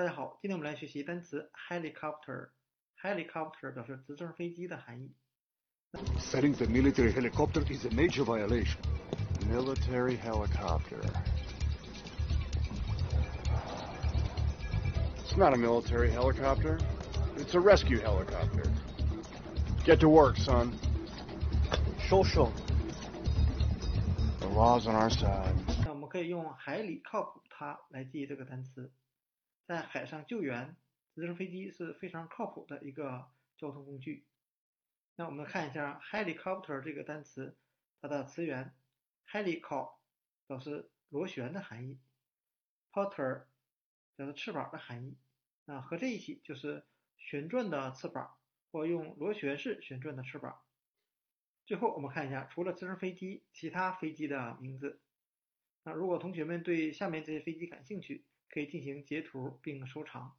大家好，今天我们来学习单词 helicopter。helicopter 表示直升飞机的含义。 Setting the military helicopter is a major violation. Military helicopter. It's not a military helicopter. It's a rescue helicopter. Get to work, son. 收手。 The law's on our side. 那我们可以用海里靠谱它来记忆这个单词。 在海上救援，直升飞机是非常靠谱的一个交通工具。那我们看一下 helicopter 这个单词，它的词源 helicopter 表示螺旋的含义，porter 表示翅膀的含义。那合在一起就是旋转的翅膀，或用螺旋式旋转的翅膀。最后我们看一下，除了直升飞机，其他飞机的名字。那如果同学们对下面这些飞机感兴趣，可以进行截图并收藏。